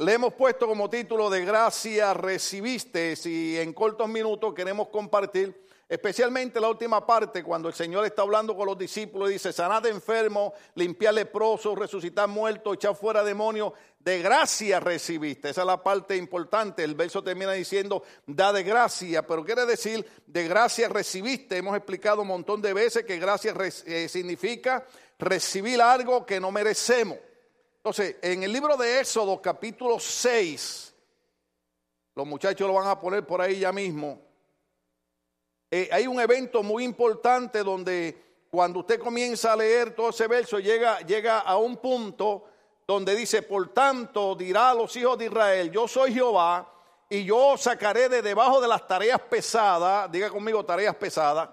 le hemos puesto como título de gracia recibiste y en cortos minutos queremos compartir especialmente la última parte cuando el Señor está hablando con los discípulos y dice sanad enfermo, limpiar leprosos, resucitar muertos, echar fuera demonios, de gracia recibiste. Esa es la parte importante. El verso termina diciendo da de gracia, pero quiere decir de gracia recibiste. Hemos explicado un montón de veces que gracia eh, significa recibir algo que no merecemos. Entonces, en el libro de Éxodo, capítulo 6, los muchachos lo van a poner por ahí ya mismo. Eh, hay un evento muy importante donde cuando usted comienza a leer todo ese verso, llega, llega a un punto donde dice, por tanto dirá a los hijos de Israel, yo soy Jehová y yo sacaré de debajo de las tareas pesadas, diga conmigo tareas pesadas,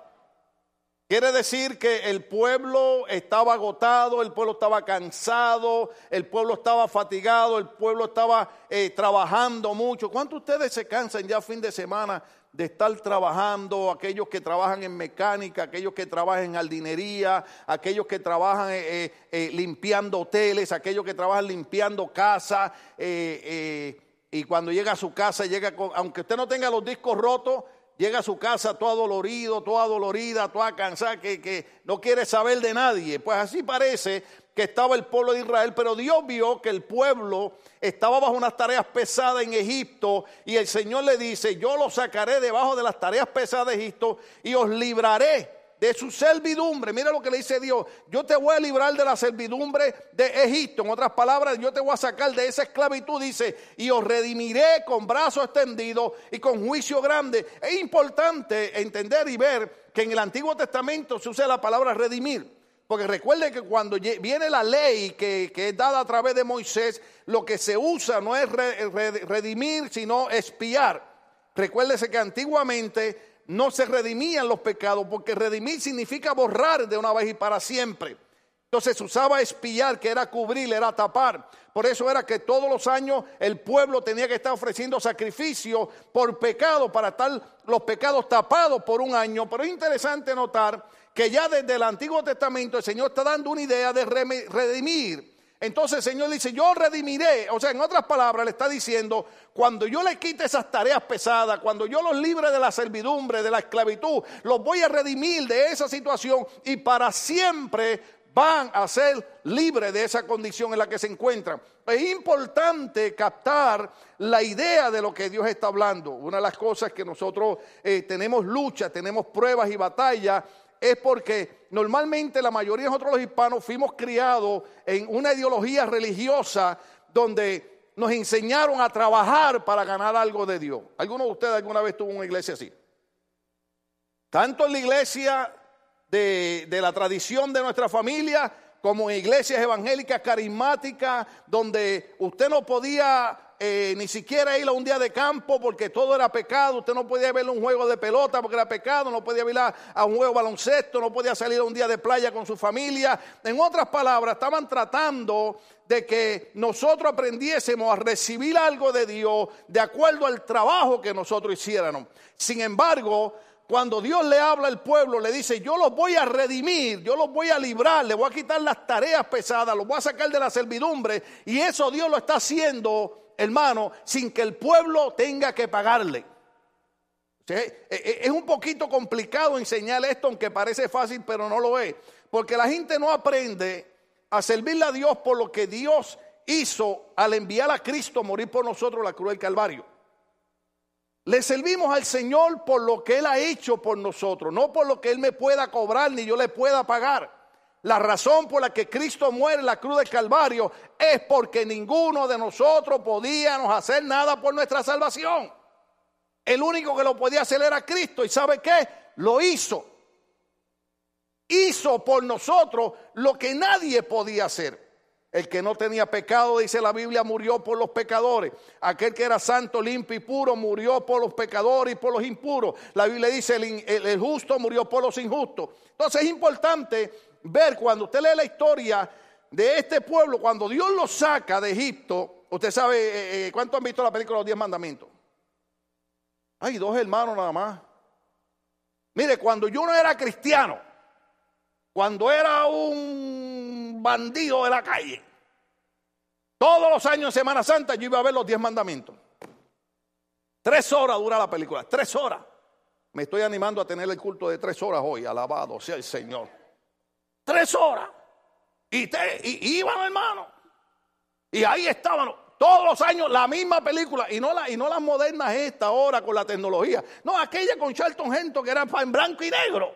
Quiere decir que el pueblo estaba agotado, el pueblo estaba cansado, el pueblo estaba fatigado, el pueblo estaba eh, trabajando mucho. ¿Cuántos de ustedes se cansan ya fin de semana de estar trabajando? Aquellos que trabajan en mecánica, aquellos que trabajan en jardinería, aquellos que trabajan eh, eh, limpiando hoteles, aquellos que trabajan limpiando casas. y cuando llega a su casa, llega con, aunque usted no tenga los discos rotos, llega a su casa todo dolorido, toda dolorida, toda cansada, que, que no quiere saber de nadie. Pues así parece que estaba el pueblo de Israel, pero Dios vio que el pueblo estaba bajo unas tareas pesadas en Egipto y el Señor le dice, yo los sacaré debajo de las tareas pesadas de Egipto y os libraré de su servidumbre. Mira lo que le dice Dios. Yo te voy a librar de la servidumbre de Egipto. En otras palabras, yo te voy a sacar de esa esclavitud, dice, y os redimiré con brazos extendidos y con juicio grande. Es importante entender y ver que en el Antiguo Testamento se usa la palabra redimir. Porque recuerden que cuando viene la ley que, es dada a través de Moisés, lo que se usa no es redimir, sino espiar. Recuérdese que antiguamente no se redimían los pecados, porque redimir significa borrar de una vez y para siempre. Entonces se usaba espiar, que era cubrir, era tapar. Por eso era que todos los años el pueblo tenía que estar ofreciendo sacrificio por pecado, para estar los pecados tapados por un año. Pero es interesante notar que ya desde el Antiguo Testamento el Señor está dando una idea de redimir entonces el Señor dice, yo redimiré. O sea, en otras palabras le está diciendo, cuando yo le quite esas tareas pesadas, cuando yo los libre de la servidumbre, de la esclavitud, los voy a redimir de esa situación y para siempre van a ser libres de esa condición en la que se encuentran. Es importante captar la idea de lo que Dios está hablando. Una de las cosas que nosotros eh, tenemos lucha, tenemos pruebas y batallas es porque normalmente la mayoría de nosotros los hispanos fuimos criados en una ideología religiosa donde nos enseñaron a trabajar para ganar algo de Dios. ¿Alguno de ustedes alguna vez tuvo una iglesia así? Tanto en la iglesia de, de la tradición de nuestra familia como en iglesias evangélicas carismáticas donde usted no podía eh, ni siquiera ir a un día de campo porque todo era pecado. Usted no podía ver un juego de pelota porque era pecado, no podía ir a, un juego de baloncesto, no podía salir a un día de playa con su familia. En otras palabras, estaban tratando de que nosotros aprendiésemos a recibir algo de Dios de acuerdo al trabajo que nosotros hiciéramos. Sin embargo, cuando Dios le habla al pueblo, le dice, yo los voy a redimir, yo los voy a librar, le voy a quitar las tareas pesadas, los voy a sacar de la servidumbre. Y eso Dios lo está haciendo hermano, sin que el pueblo tenga que pagarle. E, e, es un poquito complicado enseñar esto, aunque parece fácil, pero no lo es. Porque la gente no aprende a servirle a Dios por lo que Dios hizo al enviar a Cristo a morir por nosotros la cruz del Calvario. Le servimos al Señor por lo que Él ha hecho por nosotros, no por lo que Él me pueda cobrar ni yo le pueda pagar. La razón por la que Cristo muere en la cruz del Calvario es porque ninguno de nosotros podíamos hacer nada por nuestra salvación. El único que lo podía hacer era Cristo. ¿Y sabe qué? Lo hizo. Hizo por nosotros lo que nadie podía hacer. El que no tenía pecado, dice la Biblia, murió por los pecadores. Aquel que era santo, limpio y puro, murió por los pecadores y por los impuros. La Biblia dice, el, el justo murió por los injustos. Entonces es importante ver cuando usted lee la historia de este pueblo, cuando Dios lo saca de Egipto, usted sabe, eh, eh, ¿cuánto han visto la película Los Diez Mandamientos? Hay dos hermanos nada más. Mire, cuando yo no era cristiano, cuando era un bandido de la calle, Todos los años en Semana Santa yo iba a ver los diez mandamientos. Tres horas dura la película, tres horas. Me estoy animando a tener el culto de tres horas hoy, alabado sea el Señor. Tres horas. Y, te, iban, hermano. Y ahí estaban todos los años la misma película. Y no, no las modernas esta ahora con la tecnología. No, aquella con Charlton Heston que era en blanco y negro.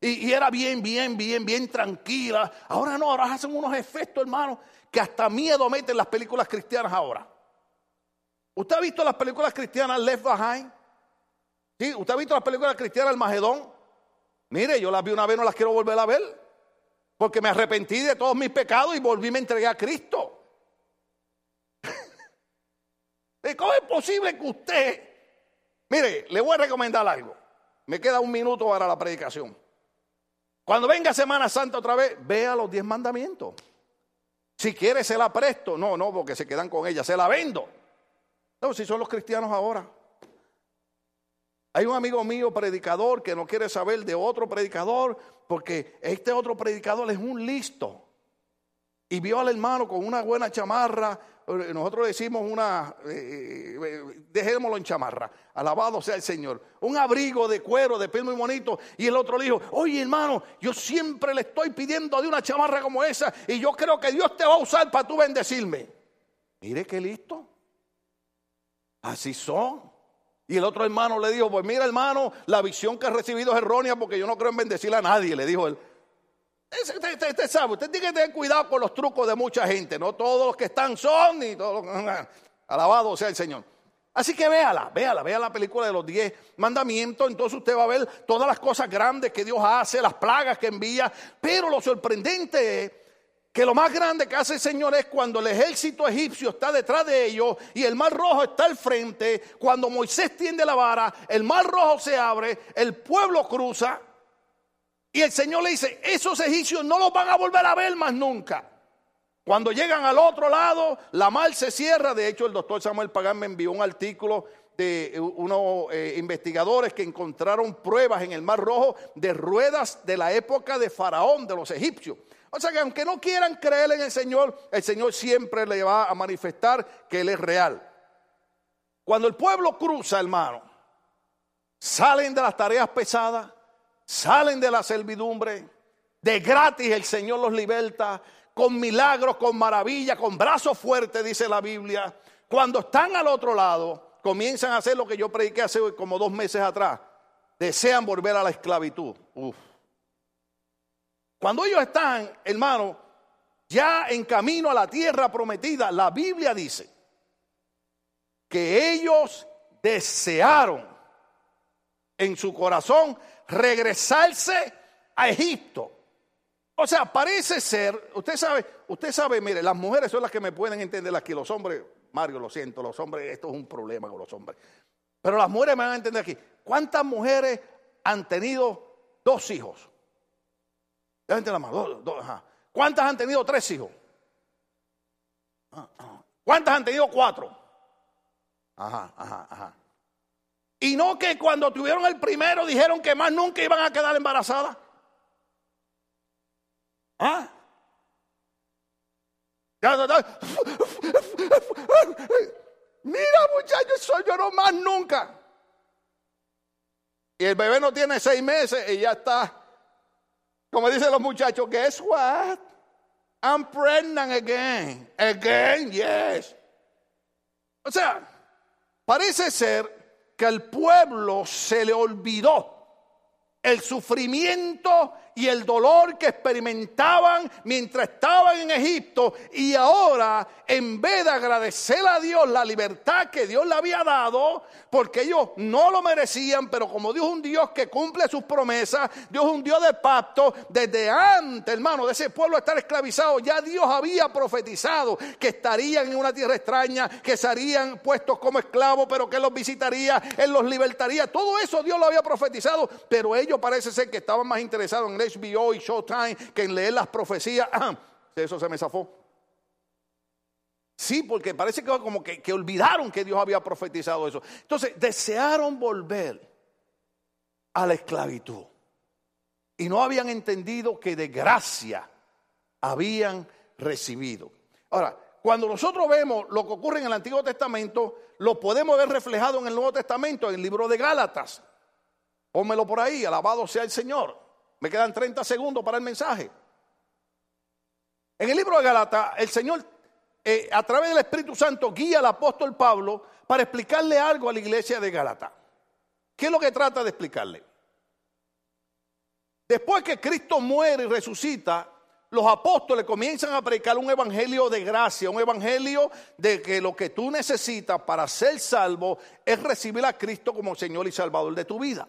Y, y, era bien, bien, bien, bien tranquila. Ahora no, ahora hacen unos efectos, hermano, que hasta miedo meten las películas cristianas ahora. ¿Usted ha visto las películas cristianas Left Behind? ¿Sí? ¿Usted ha visto las películas cristianas El Magedón? Mire, yo las vi una vez, no las quiero volver a ver. Porque me arrepentí de todos mis pecados y volví a me entregué a Cristo. ¿Cómo es posible que usted... Mire, le voy a recomendar algo. Me queda un minuto para la predicación. Cuando venga Semana Santa otra vez, vea los diez mandamientos. Si quiere, se la presto. No, no, porque se quedan con ella. Se la vendo. No, si son los cristianos ahora. Hay un amigo mío predicador que no quiere saber de otro predicador porque este otro predicador es un listo. Y vio al hermano con una buena chamarra, eh, nosotros decimos una, eh, eh, dejémoslo en chamarra, alabado sea el Señor, un abrigo de cuero, de piel muy bonito, y el otro le dijo, oye hermano, yo siempre le estoy pidiendo de una chamarra como esa, y yo creo que Dios te va a usar para tú bendecirme. Mire qué listo, así son. Y el otro hermano le dijo, pues mira hermano, la visión que he recibido es errónea porque yo no creo en bendecir a nadie, le dijo él. Usted, sabe, usted tiene que tener cuidado con los trucos de mucha gente. No todos los que están son, ni todos los Alabado sea el Señor. Así que véala, véala, vea la película de los diez mandamientos. Entonces usted va a ver todas las cosas grandes que Dios hace, las plagas que envía. Pero lo sorprendente es que lo más grande que hace el Señor es cuando el ejército egipcio está detrás de ellos y el mar rojo está al frente. Cuando Moisés tiende la vara, el mar rojo se abre, el pueblo cruza y el Señor le dice, esos egipcios no los van a volver a ver más nunca. Cuando llegan al otro lado, la mar se cierra. De hecho, el doctor Samuel Pagán me envió un artículo de unos eh, investigadores que encontraron pruebas en el Mar Rojo de ruedas de la época de Faraón, de los egipcios. O sea que aunque no quieran creer en el Señor, el Señor siempre le va a manifestar que Él es real. Cuando el pueblo cruza, hermano, salen de las tareas pesadas, salen de la servidumbre, de gratis el Señor los liberta, con milagros, con maravilla, con brazos fuertes, dice la Biblia. Cuando están al otro lado, comienzan a hacer lo que yo prediqué hace como dos meses atrás. Desean volver a la esclavitud. Cuando ellos están, hermano, ya en camino a la tierra prometida, la Biblia dice que ellos desearon en su corazón regresarse a Egipto. O sea, parece ser, usted sabe, usted sabe, mire, las mujeres son las que me pueden entender aquí, los hombres, Mario, lo siento, los hombres, esto es un problema con los hombres. Pero las mujeres me van a entender aquí. ¿Cuántas mujeres han tenido dos hijos? La mano, ¿Cuántas han tenido tres hijos? Ah, ah. ¿Cuántas han tenido cuatro? Ajá, ajá, ajá. Y no que cuando tuvieron el primero dijeron que más nunca iban a quedar embarazadas. ¿Ah? Mira muchachos, soy yo más nunca. Y el bebé no tiene seis meses y ya está. Como dicen los muchachos, guess what? I'm pregnant again. Again, yes. O sea, parece ser que al pueblo se le olvidó el sufrimiento y el dolor que experimentaban mientras estaban en Egipto y ahora en vez de agradecer a Dios la libertad que Dios le había dado, porque ellos no lo merecían, pero como Dios es un Dios que cumple sus promesas, Dios es un Dios de pacto, desde antes, hermano, de ese pueblo estar esclavizado, ya Dios había profetizado que estarían en una tierra extraña, que serían puestos como esclavos, pero que los visitaría, Él los libertaría, todo eso Dios lo había profetizado, pero ellos parece ser que estaban más interesados en Y Showtime que en leer las profecías. Eso se me zafó. Sí, porque parece que como que, que olvidaron que Dios había profetizado eso. Entonces, desearon volver a la esclavitud. Y no habían entendido que de gracia habían recibido. Ahora, cuando nosotros vemos lo que ocurre en el Antiguo Testamento, lo podemos ver reflejado en el Nuevo Testamento, en el libro de Gálatas. Pónmelo por ahí, alabado sea el Señor. Me quedan 30 segundos para el mensaje. En el libro de Gálatas, el Señor, eh, a través del Espíritu Santo, guía al apóstol Pablo para explicarle algo a la iglesia de Gálatas. ¿Qué es lo que trata de explicarle? Después que Cristo muere y resucita, los apóstoles comienzan a predicar un evangelio de gracia, un evangelio de que lo que tú necesitas para ser salvo es recibir a Cristo como Señor y Salvador de tu vida.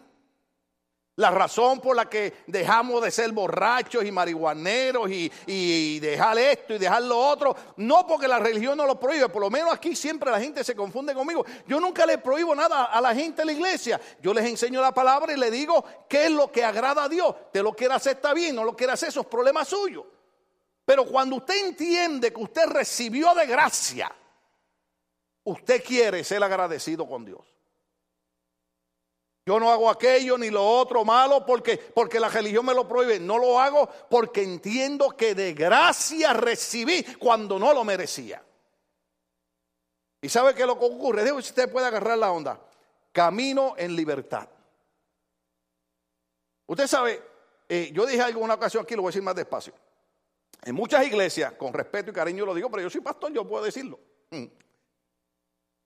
La razón por la que dejamos de ser borrachos y marihuaneros y, dejar esto y dejar lo otro, no porque la religión no lo prohíbe, por lo menos aquí siempre la gente se confunde conmigo. Yo nunca le prohíbo nada a la gente de la iglesia. Yo les enseño la palabra y le digo qué es lo que agrada a Dios. Te lo quiere hacer, está bien, no lo quiere hacer, esos problemas suyos. Pero cuando usted entiende que usted recibió de gracia, usted quiere ser agradecido con Dios. Yo no hago aquello ni lo otro malo porque, porque la religión me lo prohíbe. No lo hago porque entiendo que de gracia recibí cuando no lo merecía. ¿Y sabe qué lo que ocurre? Digo usted puede agarrar la onda. Camino en libertad. Usted sabe, eh, yo dije algo en una ocasión aquí, lo voy a decir más despacio. En muchas iglesias, con respeto y cariño lo digo, pero yo soy pastor, yo puedo decirlo.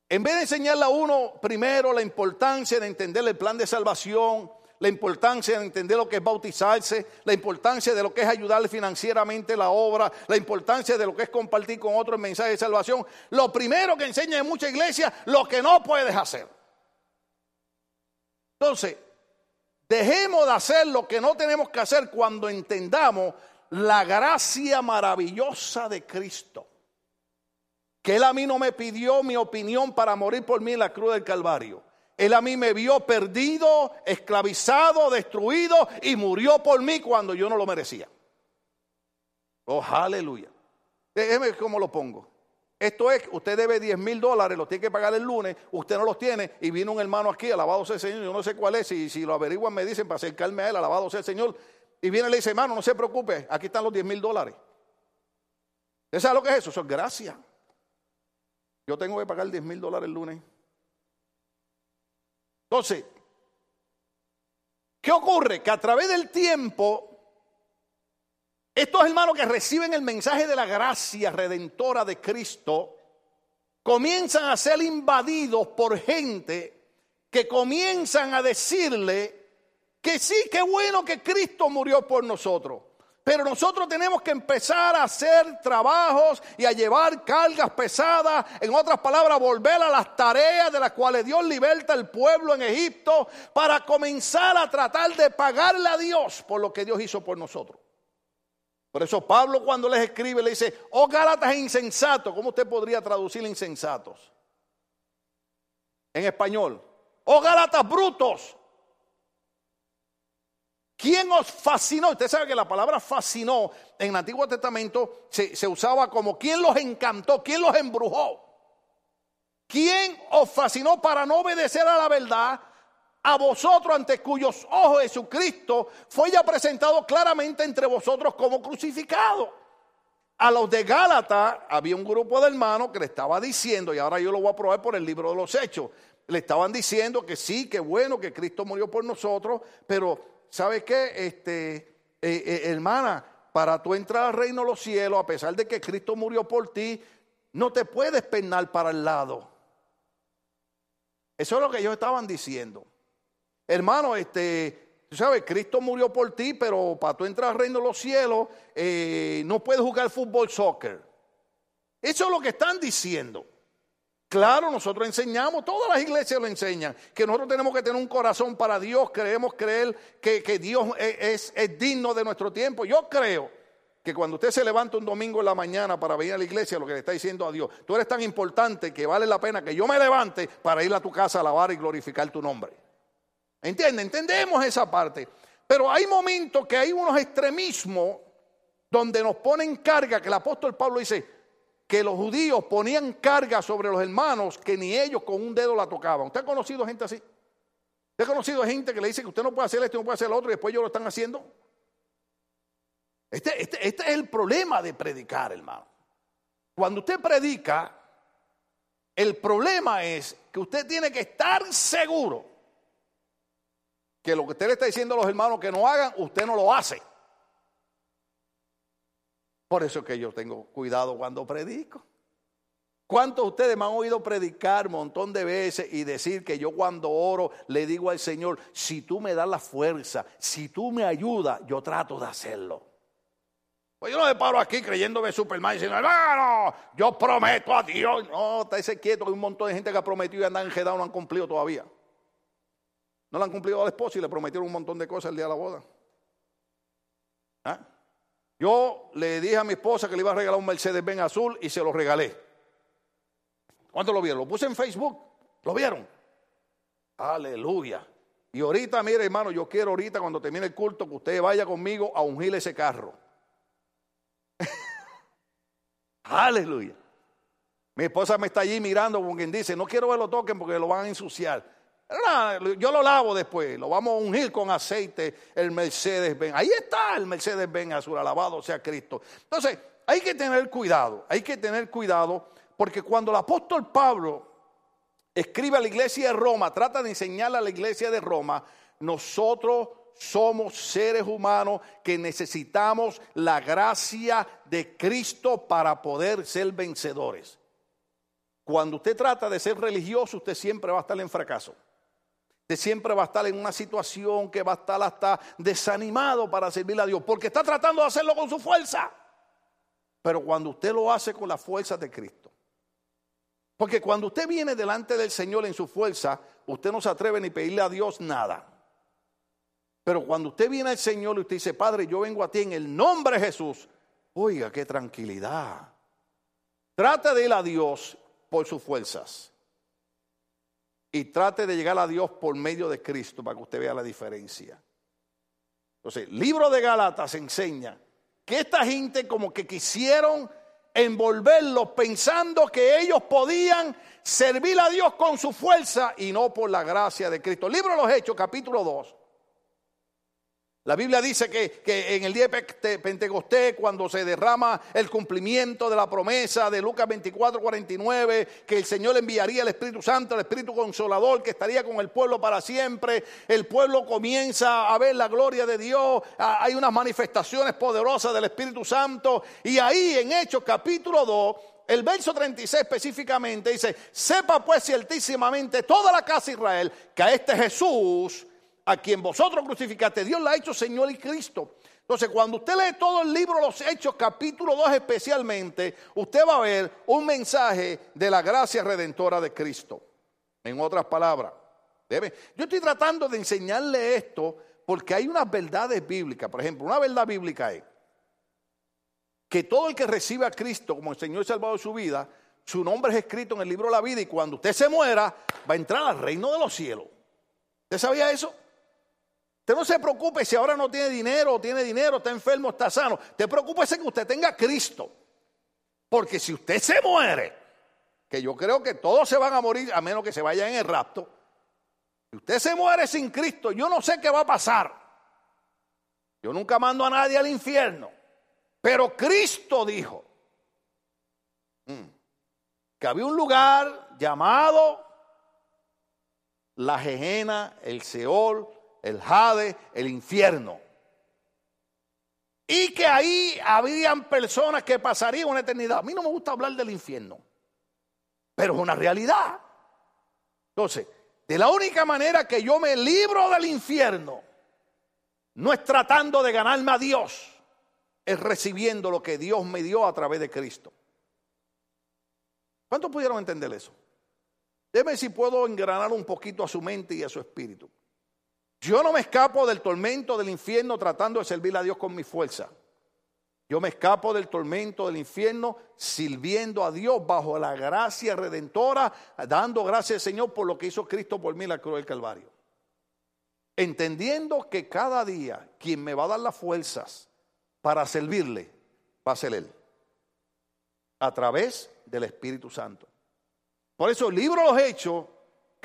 En vez de enseñarle a uno primero la importancia de entender el plan de salvación, la importancia de entender lo que es bautizarse, la importancia de lo que es ayudarle financieramente la obra, la importancia de lo que es compartir con otro el mensaje de salvación, lo primero que enseña en muchas iglesias, lo que no puedes hacer. Entonces, dejemos de hacer lo que no tenemos que hacer cuando entendamos la gracia maravillosa de Cristo que Él a mí no me pidió mi opinión para morir por mí en la cruz del Calvario. Él a mí me vio perdido, esclavizado, destruido y murió por mí cuando yo no lo merecía. Oh, aleluya. Déjeme cómo lo pongo. Esto es, usted debe 10 mil dólares, los tiene que pagar el lunes, usted no los tiene y vino un hermano aquí, alabado sea el Señor, yo no sé cuál es, y si lo averiguan me dicen para acercarme a él, alabado sea el Señor, y viene y le dice, hermano, no se preocupe, aquí están los 10 mil dólares. ¿Usted sabe lo que es eso? Eso es gracia. Yo tengo que pagar 10 mil dólares el lunes. Entonces, ¿qué ocurre? Que a través del tiempo, estos hermanos que reciben el mensaje de la gracia redentora de Cristo, comienzan a ser invadidos por gente que comienzan a decirle que sí, qué bueno que Cristo murió por nosotros. Pero nosotros tenemos que empezar a hacer trabajos y a llevar cargas pesadas. En otras palabras, volver a las tareas de las cuales Dios liberta al pueblo en Egipto para comenzar a tratar de pagarle a Dios por lo que Dios hizo por nosotros. Por eso Pablo cuando les escribe le dice, oh Gálatas insensatos, ¿cómo usted podría traducir insensatos? En español, oh Gálatas brutos, ¿Quién os fascinó? Usted sabe que la palabra fascinó en el Antiguo Testamento se, usaba como ¿quién los encantó? ¿Quién los embrujó? ¿Quién os fascinó para no obedecer a la verdad? A vosotros ante cuyos ojos Jesucristo fue ya presentado claramente entre vosotros como crucificado. A los de Gálata había un grupo de hermanos que le estaba diciendo, y ahora yo lo voy a probar por el libro de los Hechos, le estaban diciendo que sí, que bueno, que Cristo murió por nosotros, pero ¿sabe qué? Este, eh, eh, hermana, para tú entrar al reino de los cielos, a pesar de que Cristo murió por ti, no te puedes penal para el lado. Eso es lo que ellos estaban diciendo. Hermano, este, tú sabes, Cristo murió por ti, pero para tú entrar al reino de los cielos, eh, no puedes jugar fútbol, soccer. Eso es lo que están diciendo. Claro, nosotros enseñamos, todas las iglesias lo enseñan, que nosotros tenemos que tener un corazón para Dios, creemos creer que, Dios es, es, digno de nuestro tiempo. Yo creo que cuando usted se levanta un domingo en la mañana para venir a la iglesia, lo que le está diciendo a Dios, tú eres tan importante que vale la pena que yo me levante para ir a tu casa a alabar y glorificar tu nombre. ¿Entiende? Entendemos esa parte. Pero hay momentos que hay unos extremismos donde nos ponen carga, que el apóstol Pablo dice, que los judíos ponían carga sobre los hermanos que ni ellos con un dedo la tocaban. ¿Usted ha conocido gente así? ¿Usted ha conocido gente que le dice que usted no puede hacer esto, no puede hacer lo otro y después ellos lo están haciendo? Este, este, este es el problema de predicar, hermano. Cuando usted predica, el problema es que usted tiene que estar seguro que lo que usted le está diciendo a los hermanos que no hagan, usted no lo hace. Por eso es que yo tengo cuidado cuando predico. ¿Cuántos de ustedes me han oído predicar un montón de veces y decir que yo cuando oro le digo al Señor, si tú me das la fuerza, si tú me ayudas, yo trato de hacerlo? Pues yo no me paro aquí creyéndome Superman diciendo, hermano, yo prometo a Dios. No, está ese quieto que hay un montón de gente que ha prometido y andan enjedados no han cumplido todavía. No le han cumplido al esposo y le prometieron un montón de cosas el día de la boda. ¿Ah? Yo le dije a mi esposa que le iba a regalar un Mercedes Benz azul y se lo regalé. ¿Cuánto lo vieron? Lo puse en Facebook. ¿Lo vieron? Aleluya. Y ahorita, mire hermano, yo quiero ahorita cuando termine el culto que usted vaya conmigo a ungir ese carro. Aleluya. Mi esposa me está allí mirando como quien dice, no quiero que lo toquen porque lo van a ensuciar. Yo lo lavo después, lo vamos a ungir con aceite el Mercedes Benz. Ahí está el Mercedes Benz azul, alabado sea Cristo. Entonces, hay que tener cuidado, hay que tener cuidado porque cuando el apóstol Pablo escribe a la iglesia de Roma, trata de enseñarle a la iglesia de Roma, nosotros somos seres humanos que necesitamos la gracia de Cristo para poder ser vencedores. Cuando usted trata de ser religioso, usted siempre va a estar en fracaso. Usted siempre va a estar en una situación que va a estar hasta desanimado para servir a Dios, porque está tratando de hacerlo con su fuerza. Pero cuando usted lo hace con la fuerza de Cristo, porque cuando usted viene delante del Señor en su fuerza, usted no se atreve ni pedirle a Dios nada. Pero cuando usted viene al Señor y usted dice, Padre, yo vengo a ti en el nombre de Jesús, oiga, qué tranquilidad. Trate de ir a Dios por sus fuerzas. Y trate de llegar a Dios por medio de Cristo para que usted vea la diferencia. Entonces, el libro de Galatas enseña que esta gente como que quisieron envolverlos pensando que ellos podían servir a Dios con su fuerza y no por la gracia de Cristo. Libro de los Hechos, capítulo 2. La Biblia dice que, en el día de Pentecostés, cuando se derrama el cumplimiento de la promesa de Lucas 24, 49, que el Señor enviaría el Espíritu Santo, el Espíritu Consolador, que estaría con el pueblo para siempre, el pueblo comienza a ver la gloria de Dios, hay unas manifestaciones poderosas del Espíritu Santo, y ahí en Hechos capítulo 2, el verso 36 específicamente dice, sepa pues ciertísimamente toda la casa de Israel que a este Jesús a quien vosotros crucificaste, Dios la ha hecho Señor y Cristo. Entonces, cuando usted lee todo el libro Los Hechos, capítulo 2 especialmente, usted va a ver un mensaje de la gracia redentora de Cristo. En otras palabras, ¿debe? yo estoy tratando de enseñarle esto porque hay unas verdades bíblicas. Por ejemplo, una verdad bíblica es que todo el que recibe a Cristo como el Señor y Salvador de su vida, su nombre es escrito en el libro de la vida y cuando usted se muera, va a entrar al reino de los cielos. ¿Usted sabía eso? Usted no se preocupe si ahora no tiene dinero, o tiene dinero, está enfermo, está sano. Te preocúpese que usted tenga Cristo. Porque si usted se muere, que yo creo que todos se van a morir a menos que se vayan en el rapto. Si usted se muere sin Cristo, yo no sé qué va a pasar. Yo nunca mando a nadie al infierno. Pero Cristo dijo mm, que había un lugar llamado la Jejena, el Seol, el Jade, el infierno. Y que ahí habían personas que pasarían una eternidad. A mí no me gusta hablar del infierno, pero es una realidad. Entonces, de la única manera que yo me libro del infierno, no es tratando de ganarme a Dios, es recibiendo lo que Dios me dio a través de Cristo. ¿Cuántos pudieron entender eso? Deme si puedo engranar un poquito a su mente y a su espíritu. Yo no me escapo del tormento del infierno tratando de servir a Dios con mi fuerza. Yo me escapo del tormento del infierno sirviendo a Dios bajo la gracia redentora, dando gracias al Señor por lo que hizo Cristo por mí en la cruz del Calvario. Entendiendo que cada día quien me va a dar las fuerzas para servirle va a ser Él. A través del Espíritu Santo. Por eso el libro de los Hechos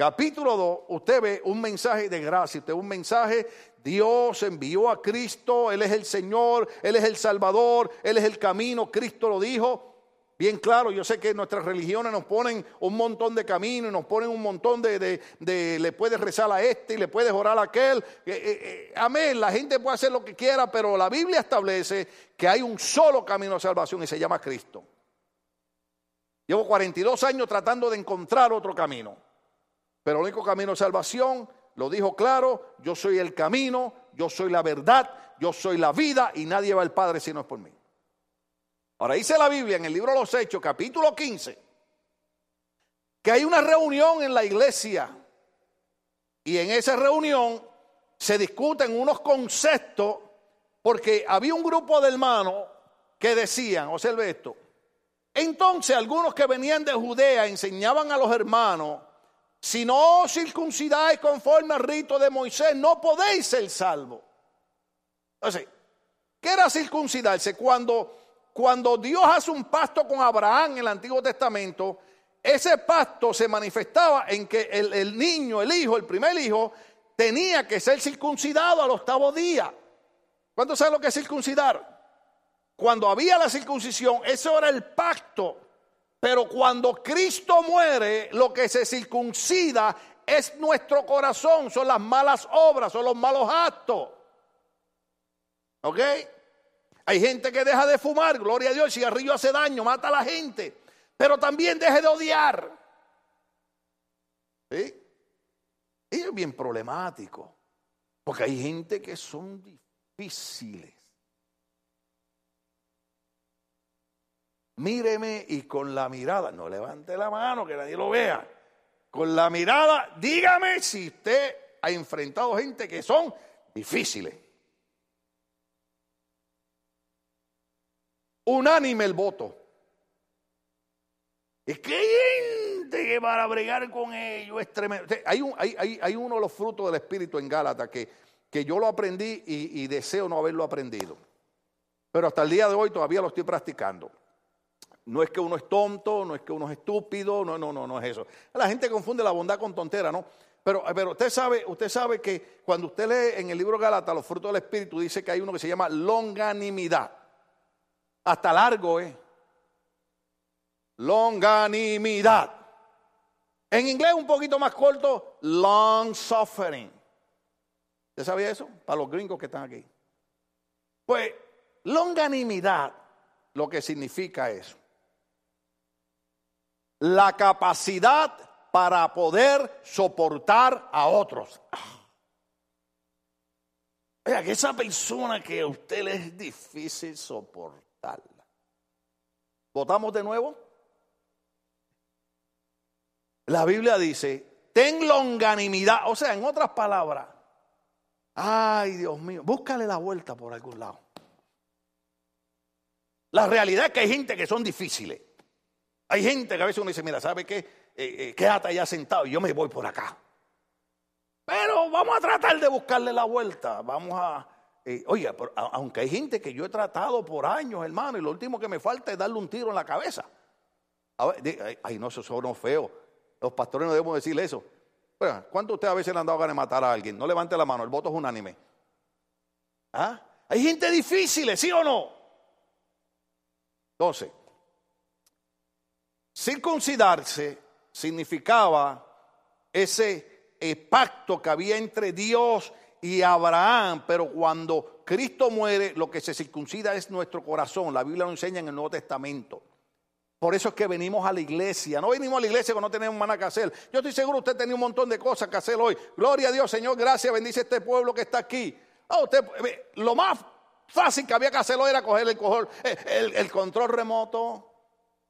capítulo 2, usted ve un mensaje de gracia, usted ve un mensaje, Dios envió a Cristo, Él es el Señor, Él es el Salvador, Él es el camino, Cristo lo dijo. bien claro. Yo sé que nuestras religiones nos ponen un montón de caminos y nos ponen un montón de, de, le puedes rezar a este y le puedes orar a aquel. Eh, eh, eh, amén, la gente puede hacer lo que quiera, pero la Biblia establece que hay un solo camino de salvación y se llama Cristo. Llevo 42 años tratando de encontrar otro camino, pero el único camino de salvación, lo dijo claro, yo soy el camino, yo soy la verdad, yo soy la vida y nadie va al Padre si no es por mí. Ahora dice la Biblia en el libro de los Hechos, capítulo 15, que hay una reunión en la iglesia y en esa reunión se discuten unos conceptos porque había un grupo de hermanos que decían, observe esto, entonces algunos que venían de Judea enseñaban a los hermanos, si no circuncidáis conforme al rito de Moisés, no podéis ser salvos. Entonces, ¿qué era circuncidarse? Cuando cuando Dios hace un pacto con Abraham en el Antiguo Testamento, ese pacto se manifestaba en que el, niño, el hijo, el primer hijo, tenía que ser circuncidado al octavo día. ¿Cuánto sabe lo que es circuncidar? Cuando había la circuncisión, eso era el pacto. Pero cuando Cristo muere, lo que se circuncida es nuestro corazón, son las malas obras, son los malos actos. ¿Ok? Hay gente que deja de fumar, gloria a Dios, el cigarrillo hace daño, mata a la gente, pero también deje de odiar. ¿Sí? Y es bien problemático, porque hay gente que son difíciles. Míreme y con la mirada, no levante la mano que nadie lo vea. Con la mirada, dígame si usted ha enfrentado gente que son difíciles. unánime el voto. Es que hay gente que para bregar con ellos es tremendo. Hay, un, hay, uno de los frutos del Espíritu en Gálatas que, que yo lo aprendí y deseo no haberlo aprendido. Pero hasta el día de hoy todavía lo estoy practicando. No es que uno es tonto, no es que uno es estúpido, no, no, no, no es eso. La gente confunde la bondad con tontera, ¿no? Pero, pero usted sabe, usted sabe que cuando usted lee en el libro Gálatas los frutos del Espíritu, dice que hay uno que se llama longanimidad. Hasta largo, ¿eh? Longanimidad. En inglés un poquito más corto, long suffering. ¿Usted sabía eso? Para los gringos que están aquí. Pues longanimidad lo que significa eso. La capacidad para poder soportar a otros. Oiga, que esa persona que a usted le es difícil soportar ¿Votamos de nuevo? La Biblia dice, ten longanimidad, o sea, en otras palabras, ay Dios mío, búscale la vuelta por algún lado. La realidad es que hay gente que son difíciles. Hay gente que a veces uno dice, mira, ¿sabe qué? Eh, eh, quédate allá sentado y yo me voy por acá. Pero vamos a tratar de buscarle la vuelta. Vamos a, eh, oye, aunque hay gente que yo he tratado por años, hermano, y lo último que me falta es darle un tiro en la cabeza. ay, no, eso son feo. Los pastores no debemos decirle eso. ¿Cuánto usted a veces le han dado ganas de matar a alguien? No levante la mano, el voto es unánime. ¿Ah? Hay gente difícil, ¿sí o no? Entonces, circuncidarse significaba ese eh, pacto que había entre Dios y Abraham, pero cuando Cristo muere, lo que se circuncida es nuestro corazón. La Biblia lo enseña en el Nuevo Testamento. Por eso es que venimos a la iglesia. No venimos a la iglesia cuando no tenemos nada que hacer. Yo estoy seguro usted tenía un montón de cosas que hacer hoy. Gloria a Dios, Señor, gracias, bendice este pueblo que está aquí. Ah, usted, lo más fácil que había que hacerlo era coger el, el, control remoto.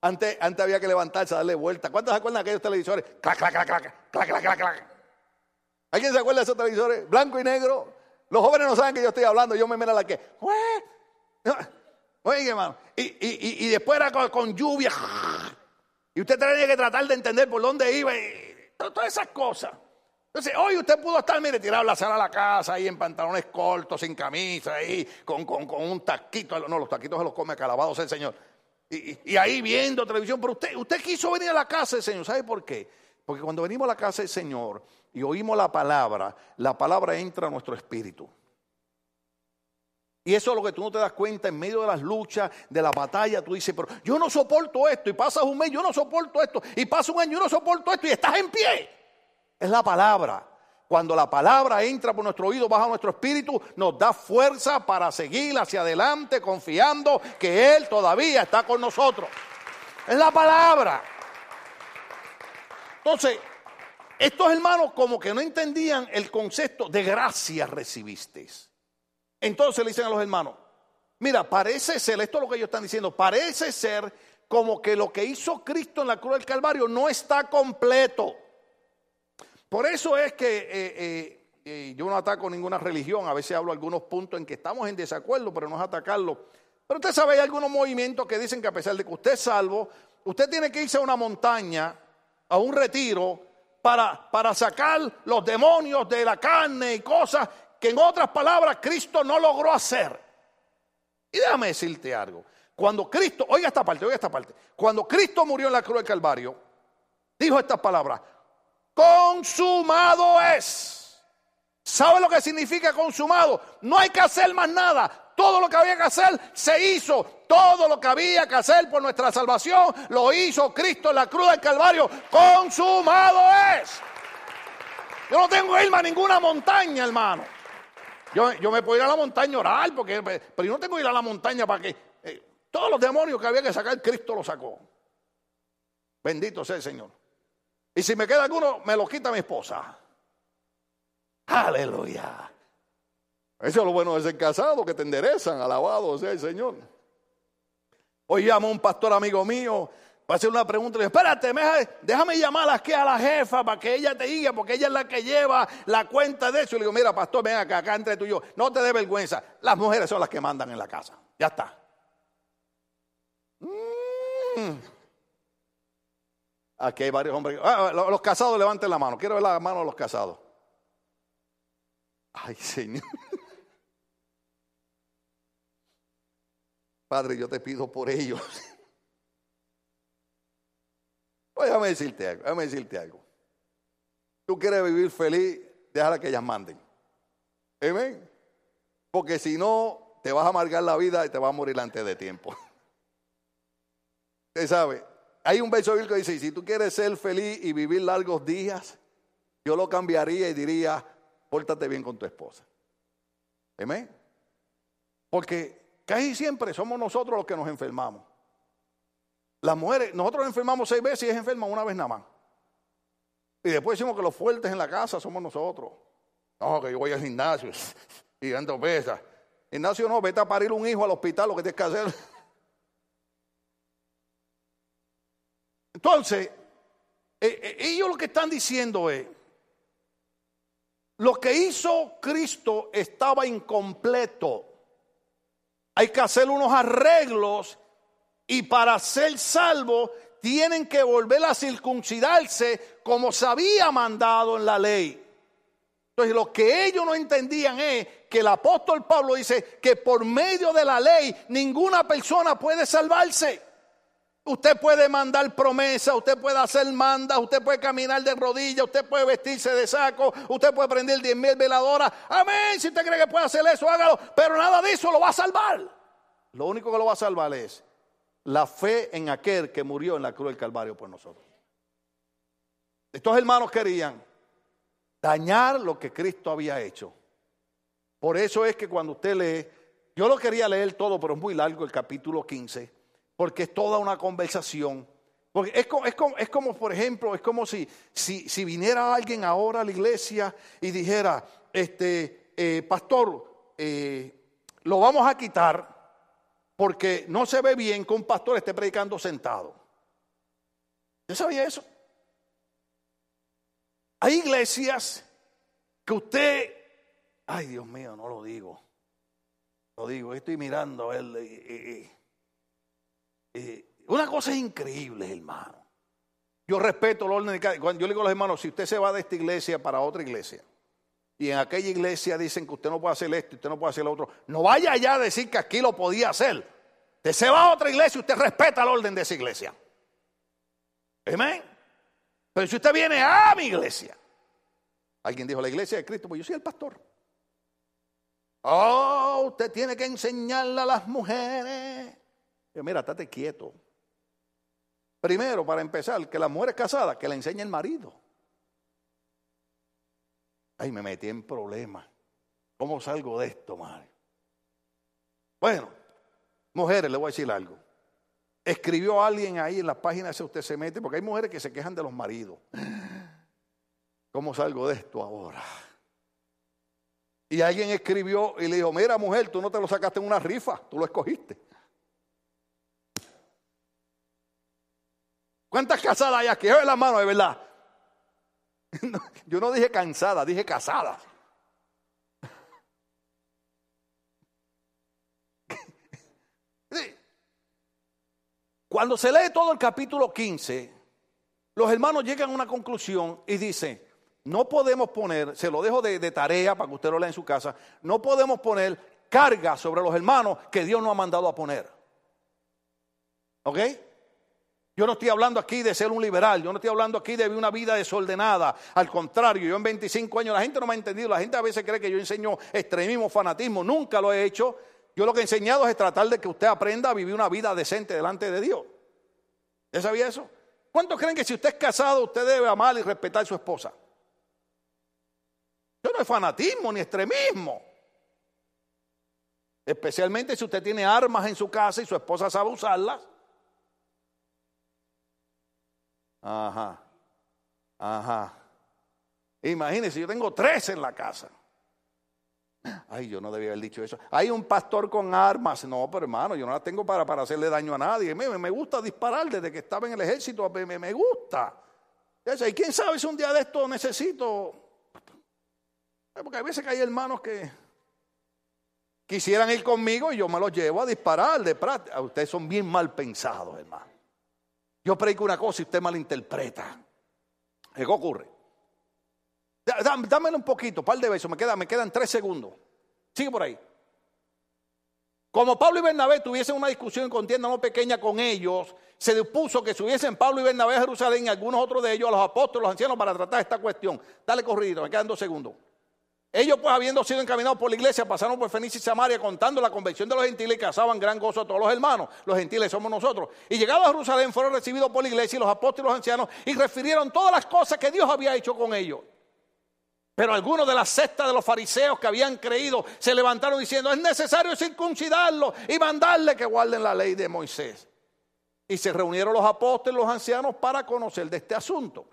Antes, antes había que levantarse, darle vuelta. ¿Cuántos se acuerdan de aquellos televisores? Clac, clac, clac, clac, clac, clac, clac, clac. ¿Alguien se acuerda de esos televisores? Blanco y negro. Los jóvenes no saben que yo estoy hablando. Yo me mira la que. Oye, hermano. Y, después era con, lluvia. Y usted tenía que tratar de entender por dónde iba. Y todas esas cosas. Entonces, hoy usted pudo estar, mire, tirado la sala a la casa, ahí en pantalones cortos, sin camisa, ahí, con, un taquito. No, los taquitos se los come calabado el Señor. Y, ahí viendo televisión. Pero usted, usted quiso venir a la casa del Señor. ¿Sabe por qué? Porque cuando venimos a la casa del Señor, y oímos la palabra, la palabra entra a nuestro espíritu. Y eso es lo que tú no te das cuenta en medio de las luchas, de la batalla. Tú dices, pero yo no soporto esto. Y pasas un mes, yo no soporto esto. Y pasa un año, yo no soporto esto. Y estás en pie. Es la palabra. Cuando la palabra entra por nuestro oído, baja nuestro espíritu, nos da fuerza para seguir hacia adelante, confiando que Él todavía está con nosotros. Es la palabra. Entonces, estos hermanos como que no entendían el concepto de gracia recibisteis. Entonces le dicen a los hermanos, mira, parece ser, esto es lo que ellos están diciendo, parece ser como que lo que hizo Cristo en la cruz del Calvario no está completo. Por eso es que eh, eh, eh, yo no ataco ninguna religión, a veces hablo algunos puntos en que estamos en desacuerdo, pero no es atacarlo. Pero usted sabe, hay algunos movimientos que dicen que a pesar de que usted es salvo, usted tiene que irse a una montaña, a un retiro, para, para sacar los demonios de la carne y cosas que en otras palabras Cristo no logró hacer. Y déjame decirte algo. Cuando Cristo, oiga esta parte, oiga esta parte. Cuando Cristo murió en la cruz del Calvario, dijo estas palabras, consumado es. ¿Sabe lo que significa consumado? No hay que hacer más nada. Todo lo que había que hacer se hizo. Todo lo que había que hacer por nuestra salvación lo hizo Cristo en la cruz del Calvario. Consumado es. Yo no tengo que irme a ninguna montaña, hermano. Yo, me puedo ir a la montaña a orar, porque, pero yo no tengo que ir a la montaña para que eh, todos los demonios que había que sacar, Cristo los sacó. Bendito sea el Señor. Y si me queda alguno, me lo quita mi esposa. Aleluya. Eso es lo bueno de ser casado, que te enderezan, alabado sea el Señor. Hoy llamo a un pastor amigo mío Va a hacer una pregunta y espérate, déjame llamar aquí a la jefa para que ella te diga, porque ella es la que lleva la cuenta de eso. Y le digo, mira, pastor, ven acá, acá entre tú y yo. No te dé vergüenza. Las mujeres son las que mandan en la casa. Ya está. Mm. Aquí hay varios hombres. Ah, los casados levanten la mano. Quiero ver la mano de los casados. Ay, Señor. Padre, yo te pido por ellos. Pues déjame decirte algo, déjame decirte algo. Tú quieres vivir feliz, déjala que ellas manden. Amén. Porque si no, te vas a amargar la vida y te vas a morir antes de tiempo. Usted sabe, hay un verso bíblico que dice, si tú quieres ser feliz y vivir largos días, yo lo cambiaría y diría, pórtate bien con tu esposa. Amén. Porque casi siempre somos nosotros los que nos enfermamos. Las mujeres, nosotros enfermamos seis veces y es enferma una vez nada más. Y después decimos que los fuertes en la casa somos nosotros. No, que yo voy al gimnasio y dando pesas. Gimnasio no, vete a parir un hijo al hospital, lo que tienes que hacer. Entonces, eh, eh, ellos lo que están diciendo es, lo que hizo Cristo estaba incompleto. Hay que hacer unos arreglos y para ser salvo tienen que volver a circuncidarse como se había mandado en la ley. Entonces lo que ellos no entendían es que el apóstol Pablo dice que por medio de la ley ninguna persona puede salvarse. Usted puede mandar promesa, usted puede hacer manda, usted puede caminar de rodillas, usted puede vestirse de saco, usted puede prender diez mil veladoras. Amén, si usted cree que puede hacer eso, hágalo. Pero nada de eso lo va a salvar. Lo único que lo va a salvar es la fe en aquel que murió en la cruz del Calvario por nosotros. Estos hermanos querían dañar lo que Cristo había hecho. Por eso es que cuando usted lee, yo lo quería leer todo, pero es muy largo el capítulo 15, porque es toda una conversación. Porque es como, es como, es como por ejemplo, es como si, si, si, viniera alguien ahora a la iglesia y dijera, este, eh, pastor, eh, lo vamos a quitar porque no se ve bien que un pastor esté predicando sentado. ¿Usted sabía eso? Hay iglesias que usted, ay Dios mío, no lo digo, lo digo, estoy mirando a él. Una cosa increíble, hermano. Yo respeto el orden de cada. Cuando yo le digo a los hermanos, si usted se va de esta iglesia para otra iglesia, y en aquella iglesia dicen que usted no puede hacer esto, usted no puede hacer lo otro, no vaya allá a decir que aquí lo podía hacer. Usted se va a otra iglesia y usted respeta el orden de esa iglesia. Amén. Pero si usted viene a mi iglesia, alguien dijo la iglesia de Cristo, pues yo soy el pastor. Oh, usted tiene que enseñarle a las mujeres. Yo, mira, estate quieto. Primero, para empezar, que las mujeres casadas, que le enseñe el marido. Ay, me metí en problemas. ¿Cómo salgo de esto, madre? Bueno, mujeres, le voy a decir algo. Escribió alguien ahí en las páginas si usted se mete, porque hay mujeres que se quejan de los maridos. ¿Cómo salgo de esto ahora? Y alguien escribió y le dijo, mira mujer, tú no te lo sacaste en una rifa, tú lo escogiste. ¿Cuántas casadas hay aquí? Ve la mano, de verdad. Yo no dije cansada, dije casada. Cuando se lee todo el capítulo 15, los hermanos llegan a una conclusión y dicen, no podemos poner, se lo dejo de, de, tarea para que usted lo lea en su casa, no podemos poner carga sobre los hermanos que Dios no ha mandado a poner. ¿Ok? Yo no estoy hablando aquí de ser un liberal, yo no estoy hablando aquí de vivir una vida desordenada. Al contrario, yo en 25 años, la gente no me ha entendido, la gente a veces cree que yo enseño extremismo, fanatismo, nunca lo he hecho. Yo lo que he enseñado es tratar de que usted aprenda a vivir una vida decente delante de Dios. ¿Ya sabía eso? ¿Cuántos creen que si usted es casado, usted debe amar y respetar a su esposa? Eso no es fanatismo ni extremismo. Especialmente si usted tiene armas en su casa y su esposa sabe usarlas. Ajá. Ajá. Imagínense, yo tengo tres en la casa. Ay, yo no debía haber dicho eso. Hay un pastor con armas. No, pero hermano, yo no las tengo para, para hacerle daño a nadie. Me, me gusta disparar desde que estaba en el ejército. Me, me gusta. Y quién sabe si un día de esto necesito. Porque hay veces que hay hermanos que quisieran ir conmigo y yo me los llevo a disparar de práctica. Ustedes son bien mal pensados, hermano. Yo predico una cosa y usted malinterpreta. ¿Qué ocurre? Dámelo un poquito, un par de besos, me, queda, me quedan tres segundos. Sigue por ahí. Como Pablo y Bernabé tuviesen una discusión y contienda no pequeña con ellos, se dispuso que subiesen Pablo y Bernabé a Jerusalén y algunos otros de ellos, a los apóstoles, los ancianos, para tratar esta cuestión. Dale corrido, me quedan dos segundos. Ellos pues habiendo sido encaminados por la iglesia pasaron por Fenicia y Samaria contando la convención de los gentiles y cazaban gran gozo a todos los hermanos. Los gentiles somos nosotros. Y llegados a Jerusalén fueron recibidos por la iglesia y los apóstoles y los ancianos y refirieron todas las cosas que Dios había hecho con ellos. Pero algunos de la secta de los fariseos que habían creído se levantaron diciendo, es necesario circuncidarlo y mandarle que guarden la ley de Moisés. Y se reunieron los apóstoles y los ancianos para conocer de este asunto.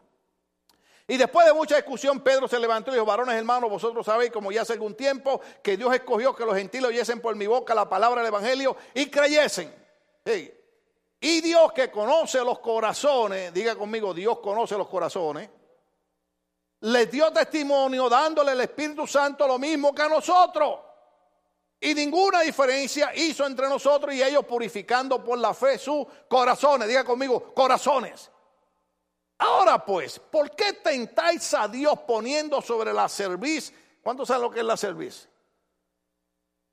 Y después de mucha discusión, Pedro se levantó y dijo, varones hermanos, vosotros sabéis, como ya hace algún tiempo, que Dios escogió que los gentiles oyesen por mi boca la palabra del Evangelio y creyesen. Y Dios que conoce los corazones, diga conmigo, Dios conoce los corazones, les dio testimonio dándole el Espíritu Santo lo mismo que a nosotros. Y ninguna diferencia hizo entre nosotros y ellos purificando por la fe sus corazones. Diga conmigo, corazones. Ahora pues, ¿por qué tentáis a Dios poniendo sobre la cerviz? ¿Cuántos saben lo que es la cerviz?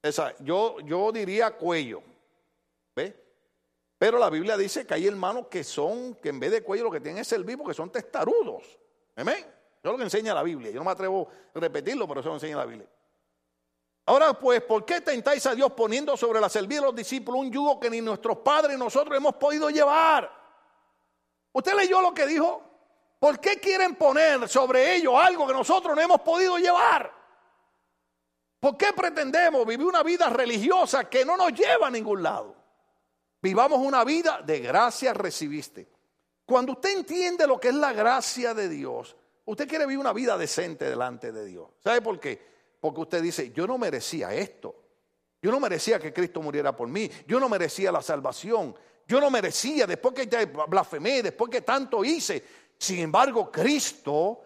Esa, yo, yo diría cuello. ¿Ve? Pero la Biblia dice que hay hermanos que son, que en vez de cuello lo que tienen es cerviz porque son testarudos. Amén. Es lo que enseña la Biblia. Yo no me atrevo a repetirlo, pero eso lo enseña la Biblia. Ahora pues, ¿por qué tentáis a Dios poniendo sobre la cerviz de los discípulos un yugo que ni nuestros padres ni nosotros hemos podido llevar? ¿Usted leyó lo que dijo? ¿Por qué quieren poner sobre ellos algo que nosotros no hemos podido llevar? ¿Por qué pretendemos vivir una vida religiosa que no nos lleva a ningún lado? Vivamos una vida de gracia recibiste. Cuando usted entiende lo que es la gracia de Dios, usted quiere vivir una vida decente delante de Dios. ¿Sabe por qué? Porque usted dice, yo no merecía esto. Yo no merecía que Cristo muriera por mí. Yo no merecía la salvación. Yo no merecía, después que blasfemé, después que tanto hice. Sin embargo, Cristo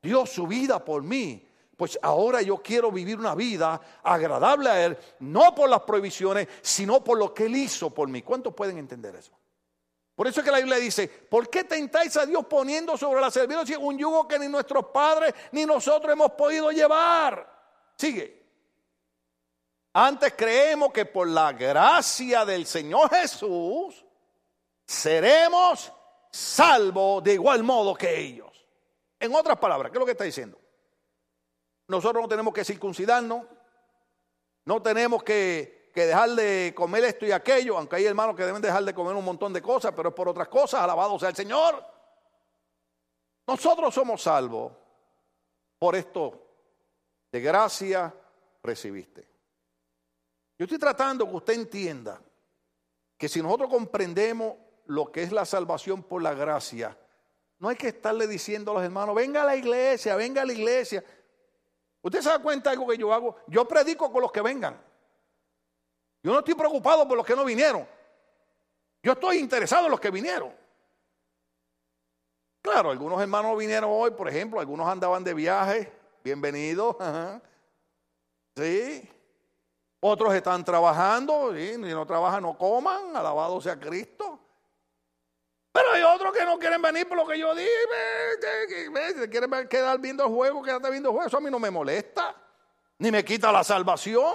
dio su vida por mí. Pues ahora yo quiero vivir una vida agradable a Él, no por las prohibiciones, sino por lo que Él hizo por mí. ¿Cuántos pueden entender eso? Por eso es que la Biblia dice, ¿por qué tentáis a Dios poniendo sobre la servicio un yugo que ni nuestros padres ni nosotros hemos podido llevar? Sigue. Antes creemos que por la gracia del Señor Jesús seremos salvos de igual modo que ellos. En otras palabras, ¿qué es lo que está diciendo? Nosotros no tenemos que circuncidarnos, no tenemos que, que dejar de comer esto y aquello, aunque hay hermanos que deben dejar de comer un montón de cosas, pero es por otras cosas, alabado sea el Señor. Nosotros somos salvos por esto de gracia recibiste. Yo estoy tratando que usted entienda que si nosotros comprendemos lo que es la salvación por la gracia, no hay que estarle diciendo a los hermanos, venga a la iglesia, venga a la iglesia. ¿Usted se da cuenta de algo que yo hago? Yo predico con los que vengan. Yo no estoy preocupado por los que no vinieron. Yo estoy interesado en los que vinieron. Claro, algunos hermanos vinieron hoy, por ejemplo, algunos andaban de viaje, bienvenidos. Sí. Otros están trabajando, y no trabajan no coman, alabado sea Cristo. Pero hay otros que no quieren venir por lo que yo dije, se quieren quedar viendo el juego, quedarte viendo el juego. Eso a mí no me molesta, ni me quita la salvación.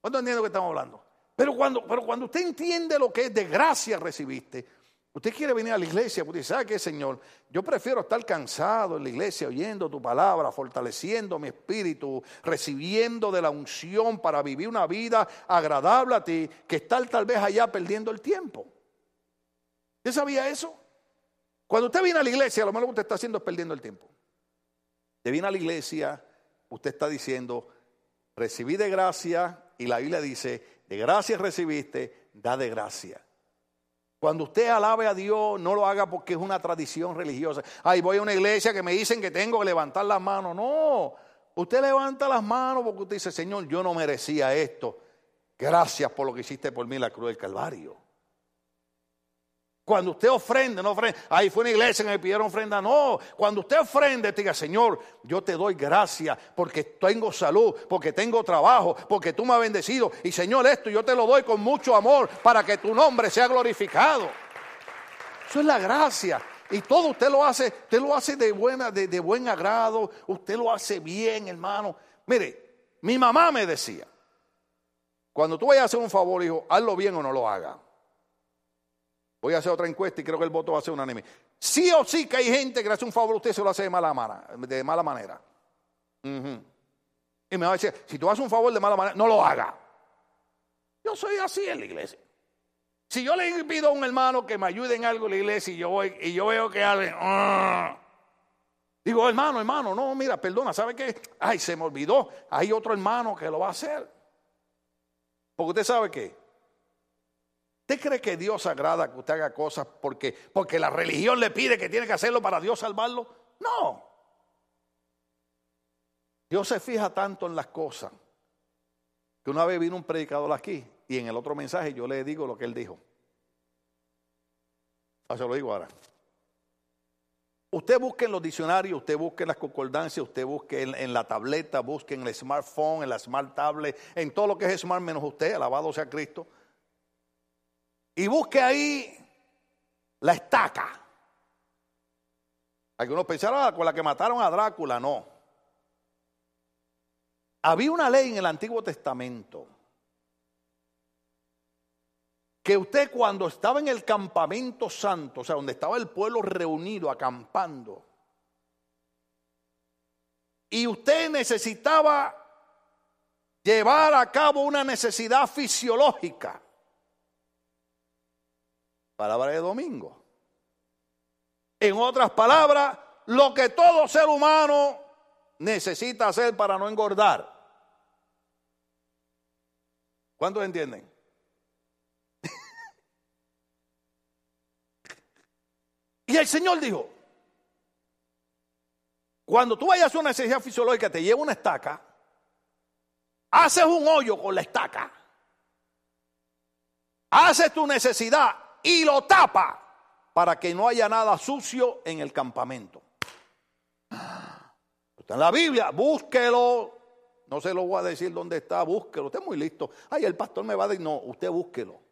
¿Cuánto entiendo que estamos hablando? Pero cuando, pero cuando usted entiende lo que es de gracia recibiste, usted quiere venir a la iglesia, porque sabe que Señor, yo prefiero estar cansado en la iglesia oyendo tu palabra, fortaleciendo mi espíritu, recibiendo de la unción para vivir una vida agradable a ti, que estar tal vez allá perdiendo el tiempo. ¿Usted sabía eso? Cuando usted viene a la iglesia, lo malo que usted está haciendo es perdiendo el tiempo. Usted viene a la iglesia, usted está diciendo, recibí de gracia, y la Biblia dice, de gracia recibiste, da de gracia. Cuando usted alabe a Dios, no lo haga porque es una tradición religiosa. Ay, voy a una iglesia que me dicen que tengo que levantar las manos. No, usted levanta las manos porque usted dice, Señor, yo no merecía esto. Gracias por lo que hiciste por mí la cruz del Calvario. Cuando usted ofrende, no ofrende. Ahí fue una iglesia que me pidieron ofrenda. No, cuando usted ofrende, diga, Señor, yo te doy gracias porque tengo salud, porque tengo trabajo, porque tú me has bendecido. Y Señor, esto yo te lo doy con mucho amor para que tu nombre sea glorificado. Eso es la gracia. Y todo usted lo hace, usted lo hace de, buena, de buen agrado, usted lo hace bien, hermano. Mire, mi mamá me decía, cuando tú vayas a hacer un favor, hijo, hazlo bien o no lo hagas. Voy a hacer otra encuesta y creo que el voto va a ser unánime. Sí o sí que hay gente que le hace un favor, usted se lo hace de mala, manera, de mala manera. Y me va a decir, si tú haces un favor de mala manera, no lo haga. Yo soy así en la iglesia. Si yo le pido a un hermano que me ayude en algo en la iglesia y yo, voy, y yo veo que alguien... Ah", digo, hermano, hermano, no, mira, perdona, ¿sabe qué? Ay, se me olvidó. Hay otro hermano que lo va a hacer. Porque usted sabe qué. ¿Usted cree que Dios agrada que usted haga cosas porque, porque la religión le pide que tiene que hacerlo para Dios salvarlo? No. Dios se fija tanto en las cosas que una vez vino un predicador aquí y en el otro mensaje yo le digo lo que él dijo. Ahora se lo digo ahora. Usted busque en los diccionarios, usted busque en las concordancias, usted busque en, en, la tableta, busque en el smartphone, en la smart tablet, en todo lo que es smart menos usted, alabado sea Cristo y busque ahí la estaca. Algunos pensaron ah, con la que mataron a Drácula, no. Había una ley en el Antiguo Testamento que usted cuando estaba en el campamento santo, o sea, donde estaba el pueblo reunido acampando, y usted necesitaba llevar a cabo una necesidad fisiológica, Palabra de domingo. En otras palabras, lo que todo ser humano necesita hacer para no engordar. ¿Cuántos entienden? y el Señor dijo, cuando tú vayas a una necesidad fisiológica, te lleva una estaca, haces un hoyo con la estaca, haces tu necesidad y lo tapa para que no haya nada sucio en el campamento. Está en la Biblia, búsquelo. No se lo voy a decir dónde está, búsquelo. Usted es muy listo. Ay, el pastor me va a decir, no, usted búsquelo. O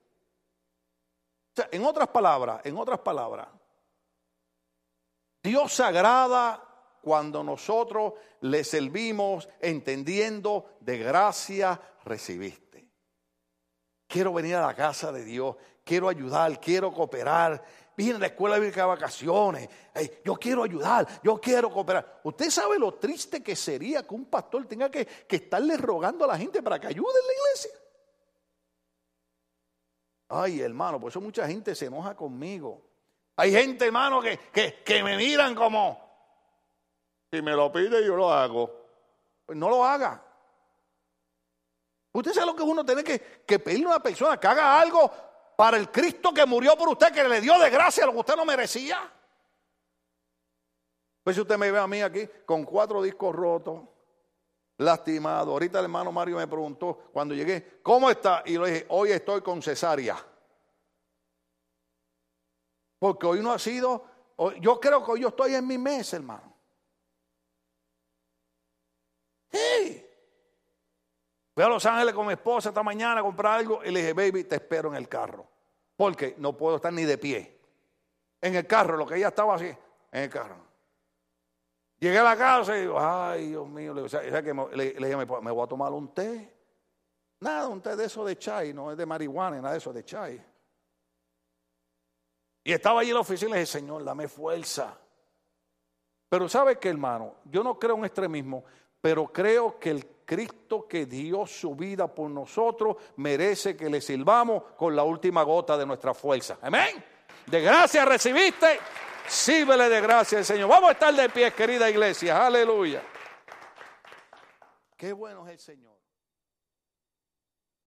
sea, en otras palabras, en otras palabras, Dios agrada cuando nosotros le servimos entendiendo de gracia recibiste. Quiero venir a la casa de Dios quiero ayudar, quiero cooperar. Viene la escuela bíblica de vacaciones. yo quiero ayudar, yo quiero cooperar. Usted sabe lo triste que sería que un pastor tenga que, que estarle rogando a la gente para que ayude en la iglesia. Ay, hermano, por eso mucha gente se enoja conmigo. Hay gente, hermano, que, que, me miran como, si me lo pide yo lo hago. Pues no lo haga. Usted sabe lo que uno tiene que, que pedirle a una persona que haga algo para el Cristo que murió por usted, que le dio de gracia lo que usted no merecía. Pues si usted me ve a mí aquí con cuatro discos rotos, lastimado. Ahorita el hermano Mario me preguntó cuando llegué, ¿cómo está? Y le dije, hoy estoy con cesárea. Porque hoy no ha sido, yo creo que hoy yo estoy en mi mes, hermano. Hey. Fui a Los Ángeles con mi esposa esta mañana a comprar algo y le dije, baby, te espero en el carro. Porque no puedo estar ni de pie. En el carro, lo que ella estaba así, en el carro. Llegué a la casa y digo, ay, Dios mío, le, dije, ¿me, voy a tomar un té. Nada, un té de eso de chai, no es de marihuana, nada de eso de chai. Y estaba allí en la oficina y le dije, Señor, dame fuerza. Pero ¿sabe qué, hermano? Yo no creo en extremismo, pero creo que el Cristo que dio su vida por nosotros merece que le sirvamos con la última gota de nuestra fuerza. Amén. De gracia recibiste, sírvele de gracia al Señor. Vamos a estar de pie, querida iglesia. Aleluya. Qué bueno es el Señor.